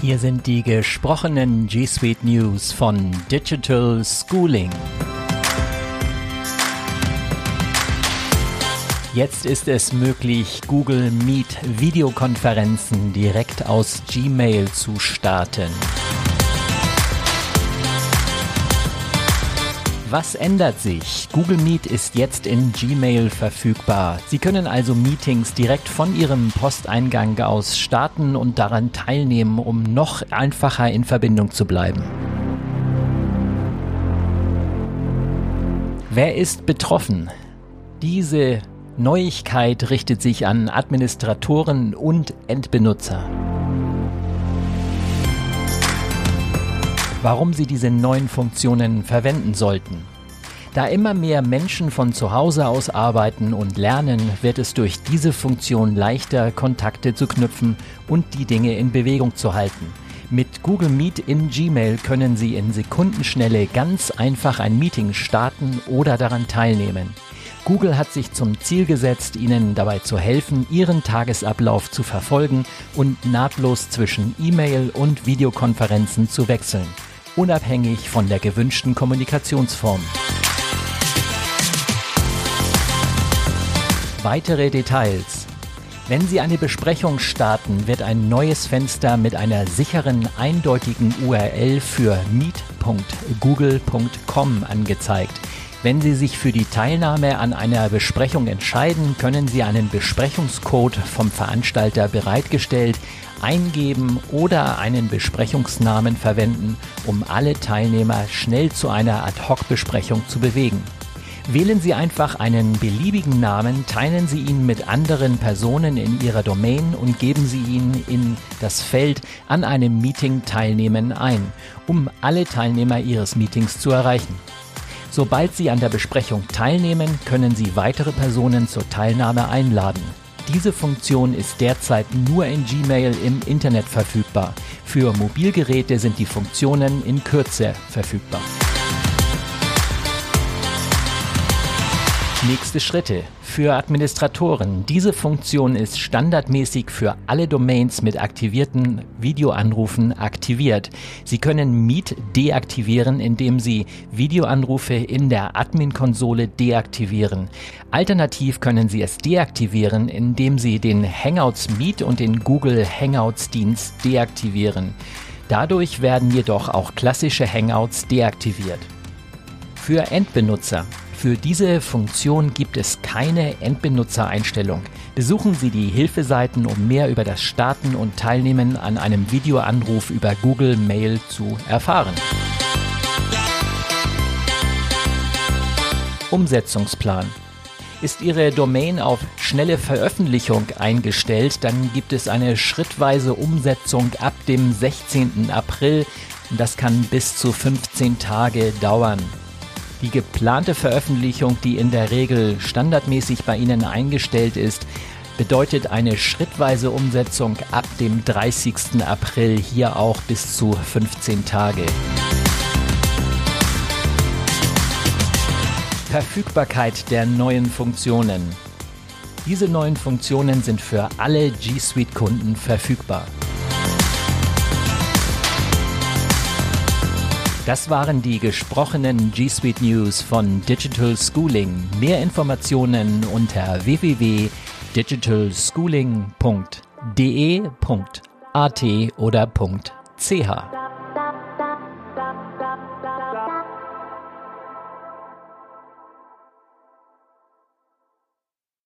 Hier sind die gesprochenen G Suite News von Digital Schooling. Jetzt ist es möglich, Google Meet Videokonferenzen direkt aus Gmail zu starten. Was ändert sich? Google Meet ist jetzt in Gmail verfügbar. Sie können also Meetings direkt von Ihrem Posteingang aus starten und daran teilnehmen, um noch einfacher in Verbindung zu bleiben. Wer ist betroffen? Diese Neuigkeit richtet sich an Administratoren und Endbenutzer. Warum Sie diese neuen Funktionen verwenden sollten. Da immer mehr Menschen von zu Hause aus arbeiten und lernen, wird es durch diese Funktion leichter, Kontakte zu knüpfen und die Dinge in Bewegung zu halten. Mit Google Meet in Gmail können Sie in Sekundenschnelle ganz einfach ein Meeting starten oder daran teilnehmen. Google hat sich zum Ziel gesetzt, Ihnen dabei zu helfen, Ihren Tagesablauf zu verfolgen und nahtlos zwischen E-Mail und Videokonferenzen zu wechseln unabhängig von der gewünschten Kommunikationsform. Weitere Details. Wenn Sie eine Besprechung starten, wird ein neues Fenster mit einer sicheren, eindeutigen URL für meet.google.com angezeigt. Wenn Sie sich für die Teilnahme an einer Besprechung entscheiden, können Sie einen Besprechungscode vom Veranstalter bereitgestellt eingeben oder einen Besprechungsnamen verwenden, um alle Teilnehmer schnell zu einer Ad-Hoc-Besprechung zu bewegen. Wählen Sie einfach einen beliebigen Namen, teilen Sie ihn mit anderen Personen in Ihrer Domain und geben Sie ihn in das Feld an einem Meeting teilnehmen ein, um alle Teilnehmer Ihres Meetings zu erreichen. Sobald Sie an der Besprechung teilnehmen, können Sie weitere Personen zur Teilnahme einladen. Diese Funktion ist derzeit nur in Gmail im Internet verfügbar. Für Mobilgeräte sind die Funktionen in Kürze verfügbar. Nächste Schritte für Administratoren. Diese Funktion ist standardmäßig für alle Domains mit aktivierten Videoanrufen aktiviert. Sie können Meet deaktivieren, indem Sie Videoanrufe in der Admin-Konsole deaktivieren. Alternativ können Sie es deaktivieren, indem Sie den Hangouts Meet und den Google Hangouts Dienst deaktivieren. Dadurch werden jedoch auch klassische Hangouts deaktiviert. Für Endbenutzer. Für diese Funktion gibt es keine Endbenutzereinstellung. Besuchen Sie die Hilfeseiten, um mehr über das Starten und Teilnehmen an einem Videoanruf über Google Mail zu erfahren. Umsetzungsplan. Ist Ihre Domain auf schnelle Veröffentlichung eingestellt, dann gibt es eine schrittweise Umsetzung ab dem 16. April. Das kann bis zu 15 Tage dauern. Die geplante Veröffentlichung, die in der Regel standardmäßig bei Ihnen eingestellt ist, bedeutet eine schrittweise Umsetzung ab dem 30. April hier auch bis zu 15 Tage. Verfügbarkeit der neuen Funktionen. Diese neuen Funktionen sind für alle G Suite-Kunden verfügbar. Das waren die gesprochenen G Suite News von Digital Schooling. Mehr Informationen unter www.digitalschooling.de.at oder .ch.